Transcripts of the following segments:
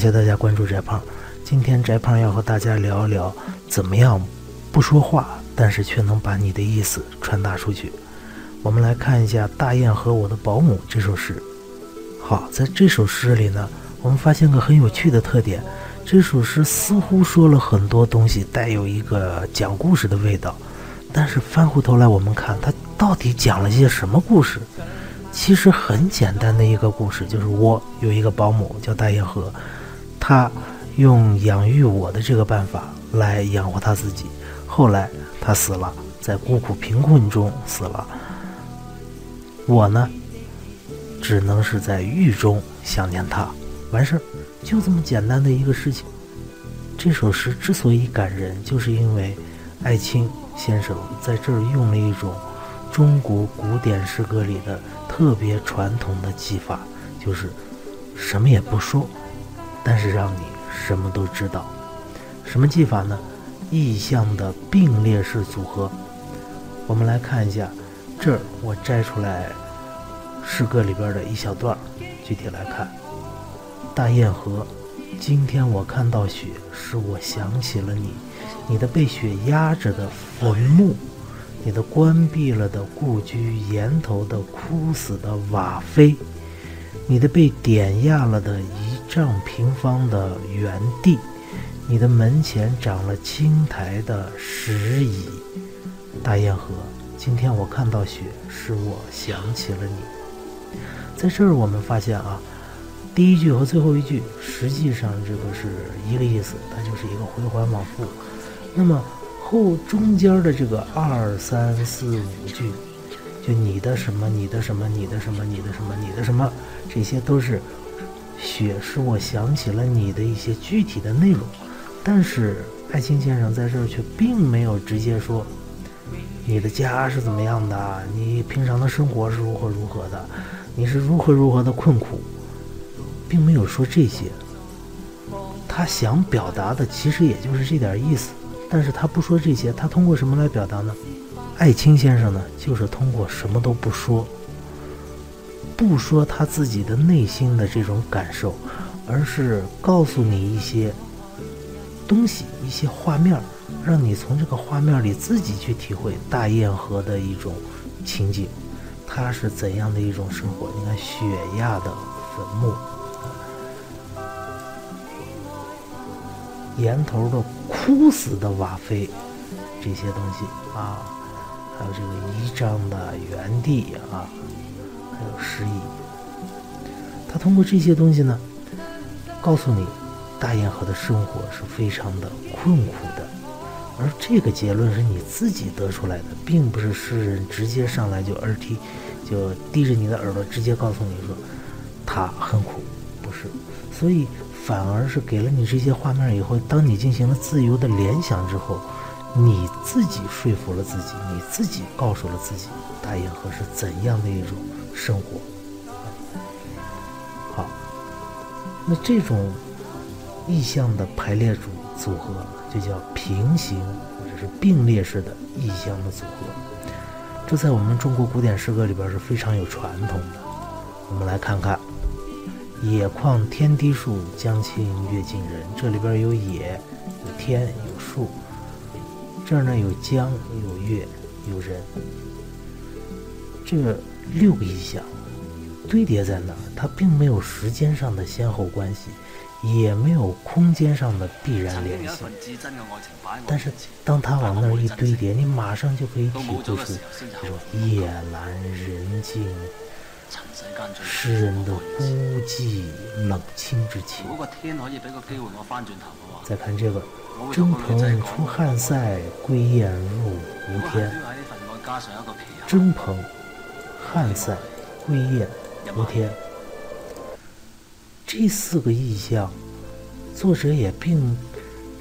谢大家关注翟胖。今天翟胖要和大家聊一聊，怎么样不说话，但是却能把你的意思传达出去。我们来看一下《大雁和我的保姆》这首诗。好，在这首诗里呢，我们发现个很有趣的特点。这首诗似乎说了很多东西，带有一个讲故事的味道。但是翻回头来，我们看它到底讲了些什么故事？其实很简单的一个故事，就是我有一个保姆叫大雁河，他用养育我的这个办法来养活他自己。后来他死了，在孤苦贫困中死了。我呢，只能是在狱中想念他。完事儿，就这么简单的一个事情。这首诗之所以感人，就是因为艾青先生在这儿用了一种中国古典诗歌里的。特别传统的技法就是什么也不说，但是让你什么都知道。什么技法呢？意象的并列式组合。我们来看一下，这儿我摘出来诗歌里边的一小段具体来看，大雁河，今天我看到雪，使我想起了你，你的被雪压着的坟墓。你的关闭了的故居，檐头的枯死的瓦扉，你的被点压了的一丈平方的原地，你的门前长了青苔的石椅。大雁河，今天我看到雪，使我想起了你。在这儿，我们发现啊，第一句和最后一句实际上这个是一个意思，它就是一个回环往复。那么。后中间的这个二三四五句，就你的什么，你的什么，你的什么，你的什么，你的什么，这些都是雪使我想起了你的一些具体的内容。但是艾青先生在这儿却并没有直接说你的家是怎么样的，你平常的生活是如何如何的，你是如何如何的困苦，并没有说这些。他想表达的其实也就是这点意思。但是他不说这些，他通过什么来表达呢？艾青先生呢，就是通过什么都不说，不说他自己的内心的这种感受，而是告诉你一些东西、一些画面，让你从这个画面里自己去体会大雁河的一种情景，它是怎样的一种生活？你看雪压的坟墓。岩头的枯死的瓦扉，这些东西啊，还有这个仪仗的原地啊，还有诗意。他通过这些东西呢，告诉你，大堰河的生活是非常的困苦的。而这个结论是你自己得出来的，并不是诗人直接上来就耳提，就低着你的耳朵直接告诉你说他很苦，不是。所以。反而是给了你这些画面以后，当你进行了自由的联想之后，你自己说服了自己，你自己告诉了自己，大堰河是怎样的一种生活。好，那这种意象的排列组组合就叫平行或者是并列式的意象的组合，这在我们中国古典诗歌里边是非常有传统的。我们来看看。野旷天低树，江清月近人。这里边有野，有天，有树。这儿呢有江，有月，有人。这个六个意象堆叠在那儿，它并没有时间上的先后关系，也没有空间上的必然联系。但是当它往那儿一堆叠，你马上就可以体会出这种夜阑人静。诗人的孤寂冷清之情。再看这个，征蓬出汉塞，归雁入胡天。征蓬、汉塞、归雁、吴天，这四个意象，作者也并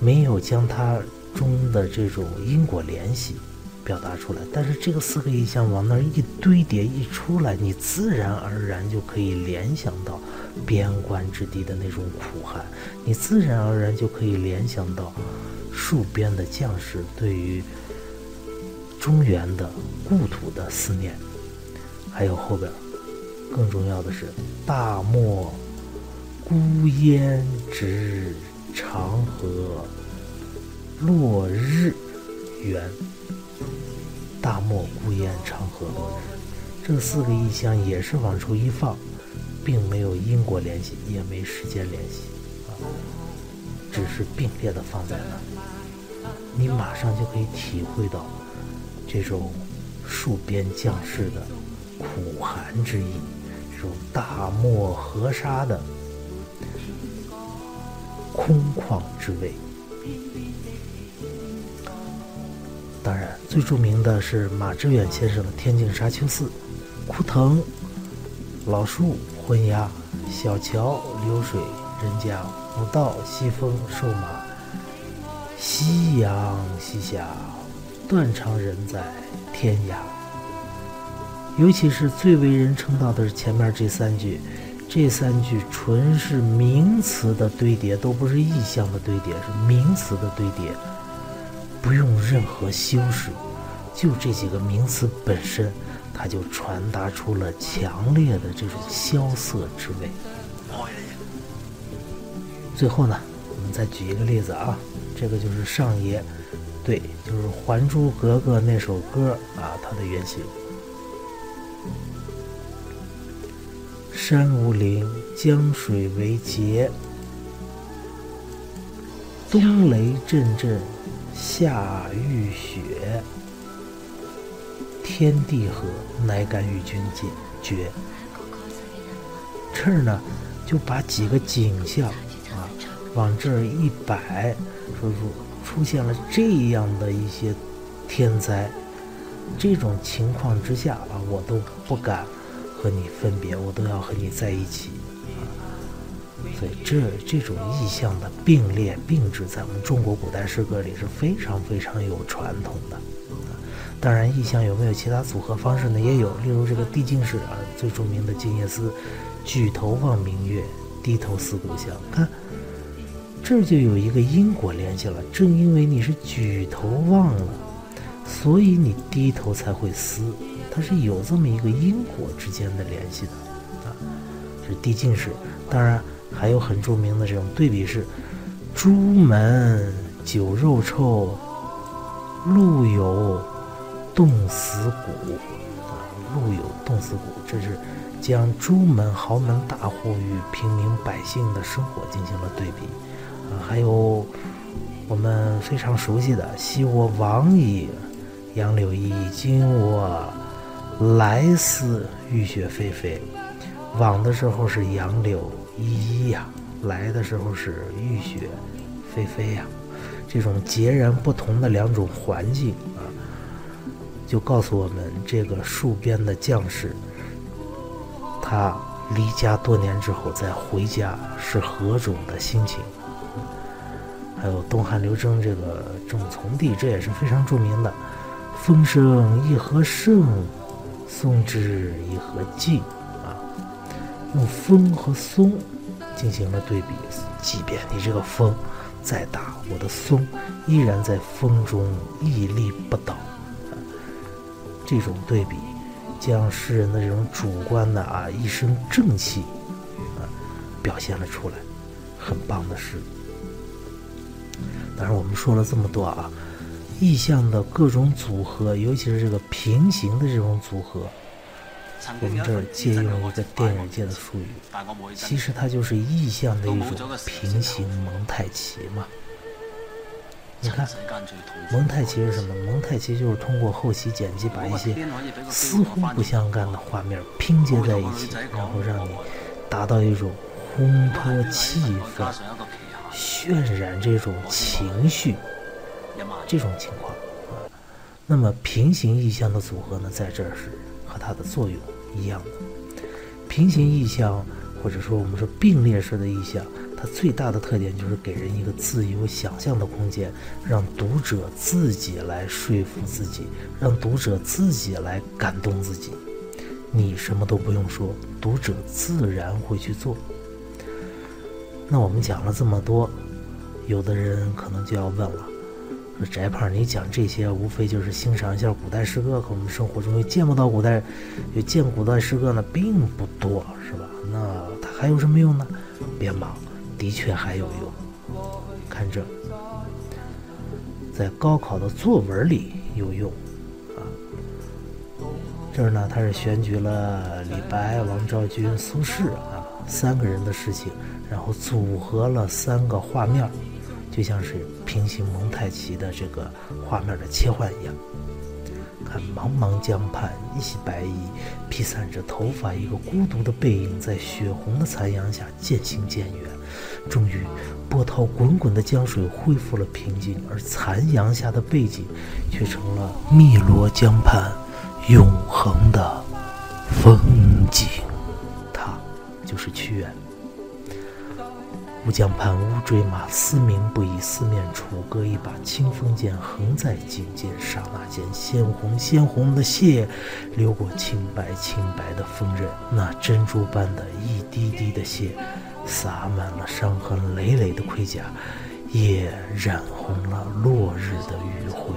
没有将它中的这种因果联系。表达出来，但是这个四个意象往那儿一堆叠一出来，你自然而然就可以联想到边关之地的那种苦寒，你自然而然就可以联想到戍边的将士对于中原的故土的思念，还有后边更重要的是大漠孤烟直长河，落日圆。大漠孤烟，长河落日。这四个意象也是往出一放，并没有因果联系，也没时间联系，啊，只是并列的放在那，你马上就可以体会到这种戍边将士的苦寒之意，这种大漠河沙的空旷之味。当然，最著名的是马致远先生的《天净沙丘寺》。枯藤、老树、昏鸦、小桥流水、人家、古道、西风、瘦马、夕阳西下，断肠人在天涯。尤其是最为人称道的是前面这三句，这三句纯是名词的堆叠，都不是意象的堆叠，是名词的堆叠，不用任何修饰，就这几个名词本身。它就传达出了强烈的这种萧瑟之味。最后呢，我们再举一个例子啊，这个就是上爷，对，就是《还珠格格》那首歌啊，它的原型。山无陵，江水为竭，冬雷阵阵，夏雨雪。天地合，乃敢与君解决。这儿呢，就把几个景象啊往这儿一摆，说出出现了这样的一些天灾，这种情况之下啊，我都不敢和你分别，我都要和你在一起啊。所以这这种意象的并列并置，在我们中国古代诗歌里是非常非常有传统的。啊当然，意象有没有其他组合方式呢？也有，例如这个递进式啊，最著名的《静夜思》，举头望明月，低头思故乡。看，这就有一个因果联系了。正因为你是举头望了，所以你低头才会思，它是有这么一个因果之间的联系的啊。是递进式。当然，还有很著名的这种对比式，朱门酒肉臭，路有。冻死骨啊，路有冻死骨，这是将朱门豪门大户与平民百姓的生活进行了对比啊。还有我们非常熟悉的“昔我往矣，杨柳依依；今我来似，雨雪霏霏。”往的时候是杨柳依依呀，来的时候是雨雪霏霏呀，这种截然不同的两种环境啊。就告诉我们，这个戍边的将士，他离家多年之后再回家是何种的心情？还有东汉刘征这个种从弟，这也是非常著名的。风声一何盛，松枝一何静啊！用风和松进行了对比，即便你这个风再大，我的松依然在风中屹立不倒。这种对比，将诗人的这种主观的啊一身正气啊表现了出来，很棒的诗。当然，我们说了这么多啊，意象的各种组合，尤其是这个平行的这种组合，我们这儿借用一个电影界的术语，其实它就是意象的一种平行蒙太奇嘛。你看，蒙太奇是什么？蒙太奇就是通过后期剪辑，把一些似乎不相干的画面拼接在一起，然后让你达到一种烘托气氛、渲染这种情绪这种情况啊。那么平行意象的组合呢，在这儿是和它的作用一样的。平行意象，或者说我们说并列式的意象。它最大的特点就是给人一个自由想象的空间，让读者自己来说服自己，让读者自己来感动自己。你什么都不用说，读者自然会去做。那我们讲了这么多，有的人可能就要问了：说翟胖，你讲这些无非就是欣赏一下古代诗歌，可我们生活中又见不到古代，又见古代诗歌呢并不多，是吧？那它还有什么用呢？别忙，的确还有用。看这，在高考的作文里有用啊。这儿呢，他是选举了李白、王昭君、苏轼啊三个人的事情，然后组合了三个画面，就像是平行蒙太奇的这个画面的切换一样。看茫茫江畔，一袭白衣，披散着头发，一个孤独的背影，在血红的残阳下渐行渐远。终于，波涛滚滚的江水恢复了平静，而残阳下的背景，却成了汨罗江畔永恒的风景。他，就是屈原。乌江畔乌骓马，嘶鸣不已。四面楚歌，一把清风剑横在颈间。刹那间，鲜红鲜红的血流过清白清白的锋刃，那珍珠般的一滴滴的血，洒满了伤痕累累的盔甲，也染红了落日的余晖。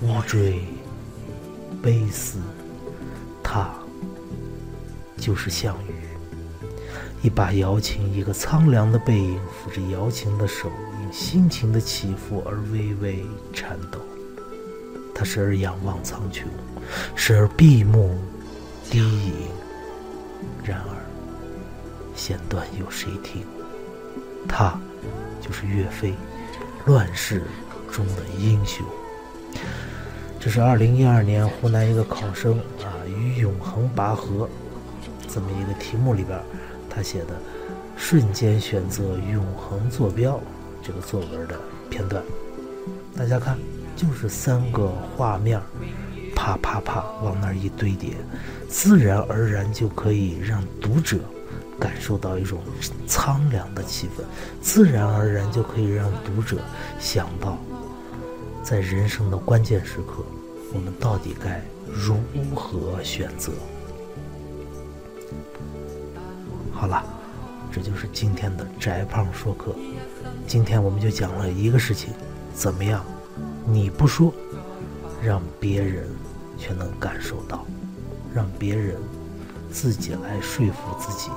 乌骓，悲思，他就是项羽。一把瑶琴，一个苍凉的背影，抚着瑶琴的手，因心情的起伏而微微颤抖。他时而仰望苍穹，时而闭目低吟。然而，弦断有谁听？他就是岳飞，乱世中的英雄。这是二零一二年湖南一个考生啊，与永恒拔河这么一个题目里边。他写的“瞬间选择永恒坐标”这个作文的片段，大家看，就是三个画面，啪啪啪往那儿一堆叠，自然而然就可以让读者感受到一种苍凉的气氛，自然而然就可以让读者想到，在人生的关键时刻，我们到底该如何选择。好了，这就是今天的宅胖说课。今天我们就讲了一个事情，怎么样？你不说，让别人却能感受到，让别人自己来说服自己，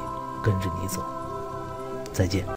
跟着你走。再见。